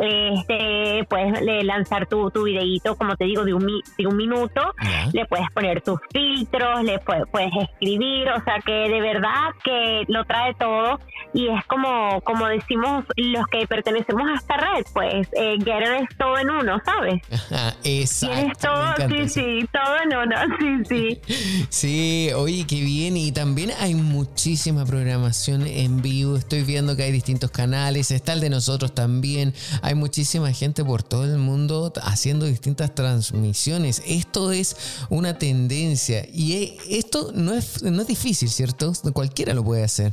este, puedes lanzar tu, tu videíto, como te digo, de un, de un minuto, le puedes poner tus filtros, le puedes, puedes escribir, o sea que de verdad que lo trae todo y es como, como decimos los que pertenecemos a esta red, pues eh, Getter es todo en uno, ¿sabes? Exacto. Tienes todo, sí, sí, todo en uno, sí, sí. sí, oye, qué bien. Y también hay muchísima programación en vivo. Estoy viendo que hay distintos canales. Está el de nosotros también. Hay muchísima gente por todo el mundo haciendo distintas transmisiones. Esto es una tendencia. Y eh, esto no es, no es difícil, ¿cierto? Cualquiera lo puede hacer.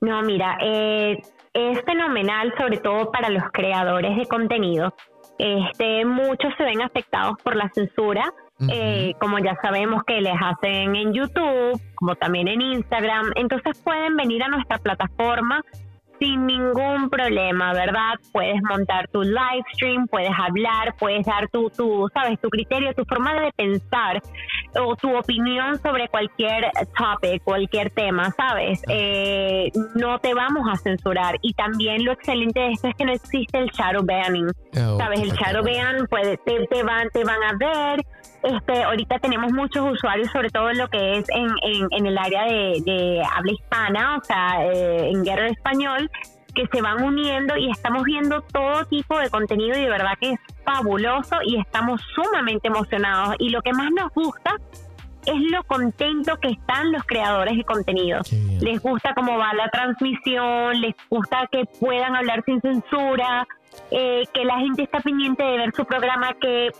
No, mira, eh, es fenomenal, sobre todo para los creadores de contenido. Este, muchos se ven afectados por la censura, eh, como ya sabemos que les hacen en YouTube, como también en Instagram. Entonces pueden venir a nuestra plataforma sin ningún problema, ¿verdad? Puedes montar tu live stream, puedes hablar, puedes dar tu, tu, sabes, tu criterio, tu forma de pensar o tu opinión sobre cualquier topic, cualquier tema, ¿sabes? Eh, no te vamos a censurar. Y también lo excelente de esto es que no existe el shadow banning, oh, ¿sabes? El shadow ban, puede, te, te, van, te van a ver este, ahorita tenemos muchos usuarios, sobre todo en lo que es en, en, el área de, habla hispana, o sea, eh, en guerra español, que se van uniendo y estamos viendo todo tipo de contenido y de verdad que es fabuloso y estamos sumamente emocionados. Y lo que más nos gusta es lo contento que están los creadores de contenido. Les gusta cómo va la transmisión, les gusta que puedan hablar sin censura, eh, que la gente está pendiente de ver su programa, que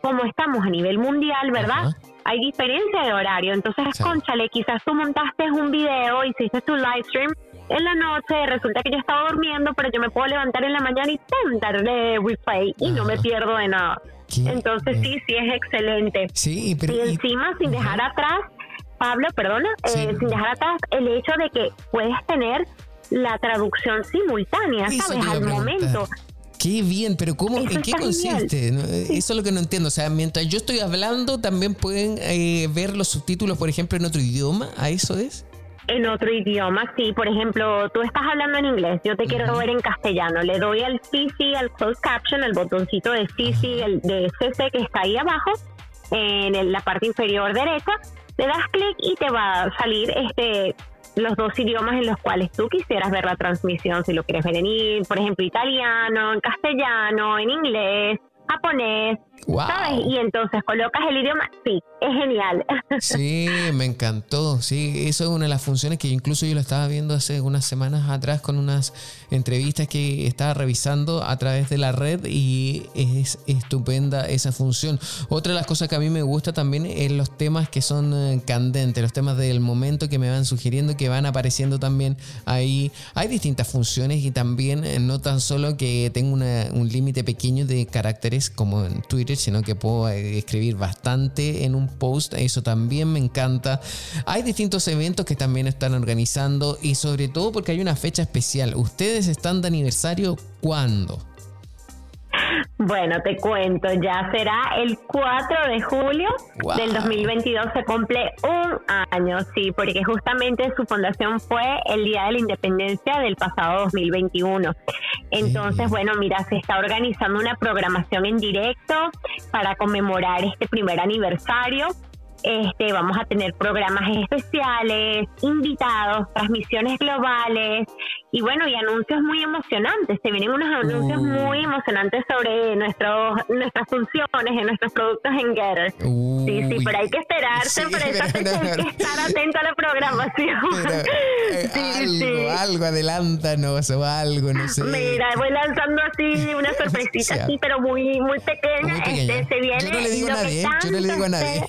como estamos a nivel mundial, ¿verdad? Hay diferencia de horario. Entonces, conchale, quizás tú montaste un video, hiciste tu live stream en la noche, resulta que yo estaba durmiendo, pero yo me puedo levantar en la mañana y ¡pum! darle replay y no me pierdo de nada. Entonces, sí, sí es excelente. Sí, pero. Y encima, sin dejar atrás, Pablo, perdona, eh, sin dejar atrás el hecho de que puedes tener la traducción simultánea, ¿sabes? Al momento. Qué bien, pero ¿cómo, ¿en qué consiste? Eso es lo que no entiendo. O sea, mientras yo estoy hablando, también pueden eh, ver los subtítulos, por ejemplo, en otro idioma. ¿A eso es? En otro idioma, sí. Por ejemplo, tú estás hablando en inglés, yo te quiero ver en castellano. Le doy al CC, al closed caption, el botoncito de CC, el de CC que está ahí abajo, en la parte inferior derecha. Le das clic y te va a salir este los dos idiomas en los cuales tú quisieras ver la transmisión, si lo quieres ver en, por ejemplo, italiano, en castellano, en inglés, japonés, ¿sabes? Y entonces colocas el idioma, sí, es genial. Sí, me encantó, sí, eso es una de las funciones que incluso yo lo estaba viendo hace unas semanas atrás con unas entrevistas que estaba revisando a través de la red y es estupenda esa función. Otra de las cosas que a mí me gusta también es los temas que son eh, candentes, los temas del momento que me van sugiriendo, que van apareciendo también ahí. Hay distintas funciones y también eh, no tan solo que tengo un límite pequeño de caracteres como en Twitter, sino que puedo eh, escribir bastante en un post, eso también me encanta. Hay distintos eventos que también están organizando y sobre todo porque hay una fecha especial. ¿Ustedes están de aniversario cuándo? Bueno, te cuento, ya será el 4 de julio del 2022, se cumple un año, sí, porque justamente su fundación fue el Día de la Independencia del pasado 2021. Entonces, bueno, mira, se está organizando una programación en directo para conmemorar este primer aniversario. Este, vamos a tener programas especiales, invitados, transmisiones globales y bueno, y anuncios muy emocionantes. Se vienen unos anuncios muy emocionantes sobre nuestros nuestras funciones en nuestros productos en Getter. sí, sí, pero hay que esperarse para eso, hay que estar atento a la programación. Eh, algo, algo, adelántanos o algo, no sé. Mira, voy lanzando así una sorpresita así, pero muy, muy pequeña. Este, se viene yo no le digo a nadie, yo no le digo a nadie.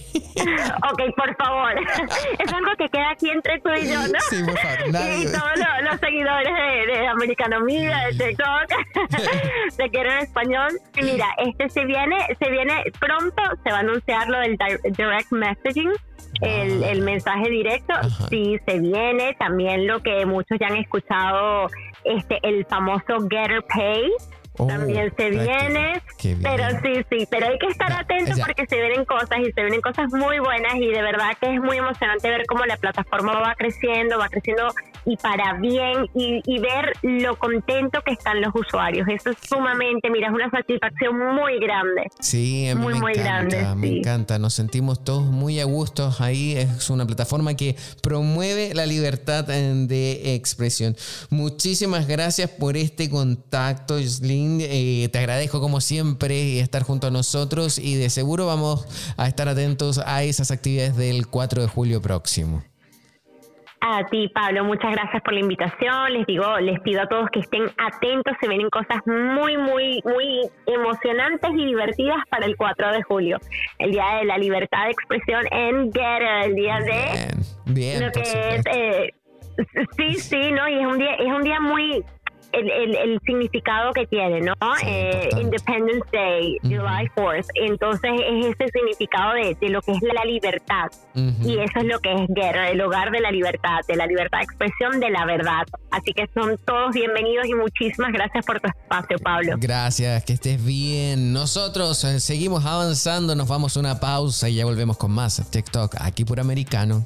Ok, por favor. es algo que queda aquí entre tú y yo, ¿no? Sí, por favor. Nadie. Y todos los, seguidores de, de Americanomía, de TikTok, de Quiero en Español. mira, este se viene, se viene pronto, se va a anunciar lo del direct messaging. El, el, mensaje directo sí se viene también lo que muchos ya han escuchado este el famoso Getter Pay Oh, también se viene, pero sí, sí, pero hay que estar atentos porque se vienen cosas y se vienen cosas muy buenas y de verdad que es muy emocionante ver cómo la plataforma va creciendo, va creciendo y para bien y, ver lo contento que están los usuarios. Eso es sumamente, mira, es una satisfacción muy grande. Sí, muy, muy grande. Me encanta, nos sentimos todos muy a gusto ahí. Es una plataforma que promueve la libertad de expresión. Muchísimas gracias por este contacto, Jocelyn eh, te agradezco como siempre estar junto a nosotros y de seguro vamos a estar atentos a esas actividades del 4 de julio próximo. A ti, Pablo, muchas gracias por la invitación. Les digo, les pido a todos que estén atentos. Se vienen cosas muy, muy, muy emocionantes y divertidas para el 4 de julio, el Día de la Libertad de Expresión en Getter, el día de bien, lo que es, eh, sí, sí, no, y es un día, es un día muy el, el, significado que tiene, ¿no? Eh, Independence Day, July 4th. Entonces es ese significado de, de lo que es la libertad. Y eso es lo que es Guerra, el hogar de la libertad, de la libertad de expresión, de la verdad. Así que son todos bienvenidos y muchísimas gracias por tu espacio, Pablo. Gracias, que estés bien. Nosotros eh, seguimos avanzando, nos vamos a una pausa y ya volvemos con más TikTok aquí por Americano.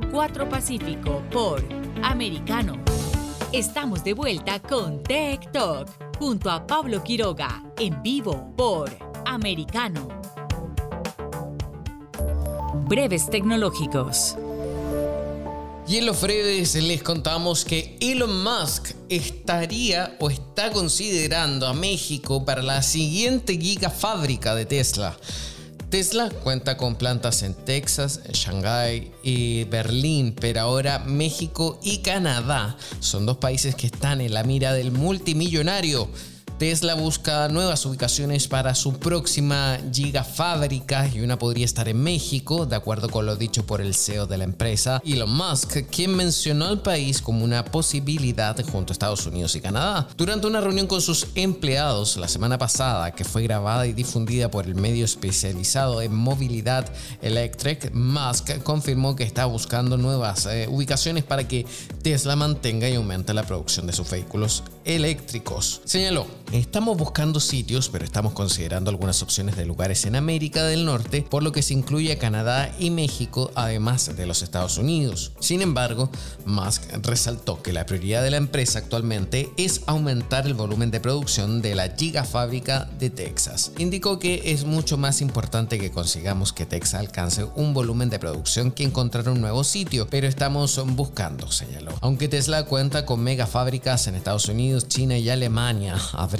4 Pacífico por Americano. Estamos de vuelta con Tech Talk junto a Pablo Quiroga en vivo por Americano. Breves tecnológicos. Y en los breves les contamos que Elon Musk estaría o está considerando a México para la siguiente gigafábrica de Tesla. Tesla cuenta con plantas en Texas, Shanghái y Berlín, pero ahora México y Canadá son dos países que están en la mira del multimillonario Tesla busca nuevas ubicaciones para su próxima gigafábrica y una podría estar en México, de acuerdo con lo dicho por el CEO de la empresa, Elon Musk, quien mencionó al país como una posibilidad junto a Estados Unidos y Canadá. Durante una reunión con sus empleados la semana pasada, que fue grabada y difundida por el medio especializado en movilidad Electric, Musk confirmó que está buscando nuevas eh, ubicaciones para que Tesla mantenga y aumente la producción de sus vehículos eléctricos. Señaló, Estamos buscando sitios, pero estamos considerando algunas opciones de lugares en América del Norte, por lo que se incluye a Canadá y México, además de los Estados Unidos. Sin embargo, Musk resaltó que la prioridad de la empresa actualmente es aumentar el volumen de producción de la gigafábrica de Texas. Indicó que es mucho más importante que consigamos que Texas alcance un volumen de producción que encontrar un nuevo sitio, pero estamos buscando, señaló. Aunque Tesla cuenta con megafábricas en Estados Unidos, China y Alemania,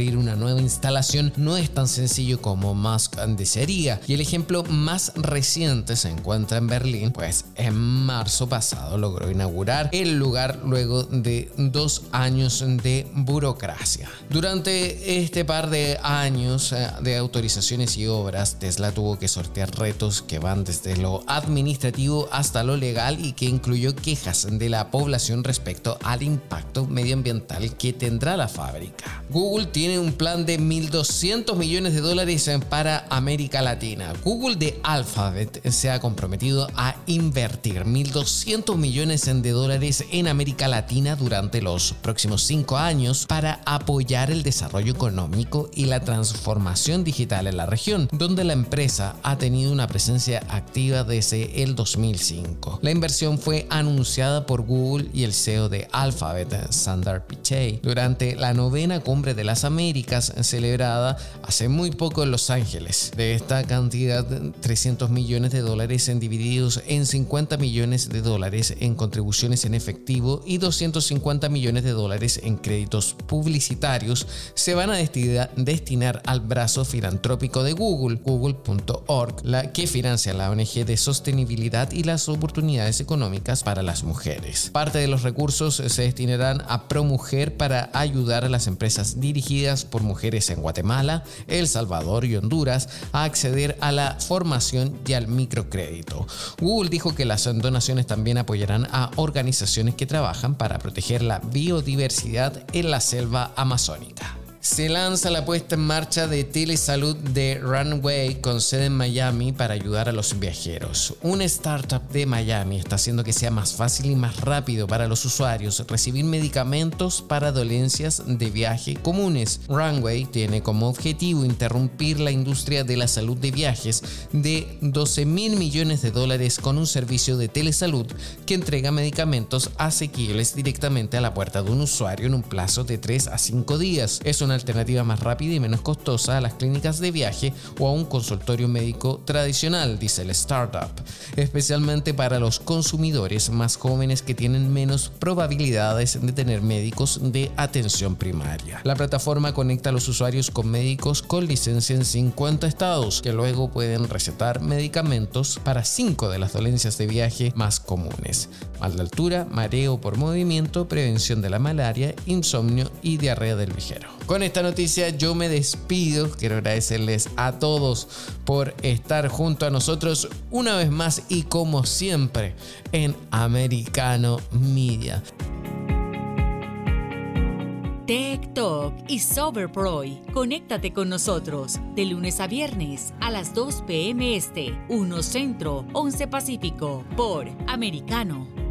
una nueva instalación no es tan sencillo como Musk desearía. Y el ejemplo más reciente se encuentra en Berlín, pues en marzo pasado logró inaugurar el lugar luego de dos años de burocracia. Durante este par de años eh, de autorizaciones y obras, Tesla tuvo que sortear retos que van desde lo administrativo hasta lo legal y que incluyó quejas de la población respecto al impacto medioambiental que tendrá la fábrica. Google tiene un plan de 1.200 millones de dólares para América Latina. Google de Alphabet se ha comprometido a invertir 1.200 millones de dólares en América Latina durante los próximos cinco años para apoyar el desarrollo económico y la transformación digital en la región, donde la empresa ha tenido una presencia activa desde el 2005. La inversión fue anunciada por Google y el CEO de Alphabet, Sundar Pichai, durante la novena cumbre de las Américas Américas celebrada hace muy poco en Los Ángeles. De esta cantidad, 300 millones de dólares en divididos en 50 millones de dólares en contribuciones en efectivo y 250 millones de dólares en créditos publicitarios se van a destinar al brazo filantrópico de Google, google.org, la que financia la ONG de sostenibilidad y las oportunidades económicas para las mujeres. Parte de los recursos se destinarán a ProMujer para ayudar a las empresas dirigidas por mujeres en Guatemala, El Salvador y Honduras a acceder a la formación y al microcrédito. Google dijo que las donaciones también apoyarán a organizaciones que trabajan para proteger la biodiversidad en la selva amazónica se lanza la puesta en marcha de telesalud de Runway con sede en Miami para ayudar a los viajeros. Una startup de Miami está haciendo que sea más fácil y más rápido para los usuarios recibir medicamentos para dolencias de viaje comunes. Runway tiene como objetivo interrumpir la industria de la salud de viajes de 12 mil millones de dólares con un servicio de telesalud que entrega medicamentos asequibles directamente a la puerta de un usuario en un plazo de 3 a 5 días. Es alternativa más rápida y menos costosa a las clínicas de viaje o a un consultorio médico tradicional, dice el startup, especialmente para los consumidores más jóvenes que tienen menos probabilidades de tener médicos de atención primaria. La plataforma conecta a los usuarios con médicos con licencia en 50 estados, que luego pueden recetar medicamentos para 5 de las dolencias de viaje más comunes. Mal de altura, mareo por movimiento, prevención de la malaria, insomnio y diarrea del viajero. Con esta noticia yo me despido. Quiero agradecerles a todos por estar junto a nosotros una vez más y como siempre en Americano Media. Tech Talk y Soberproy. Conéctate con nosotros de lunes a viernes a las 2 p.m. Este, 1 Centro, 11 Pacífico, por Americano.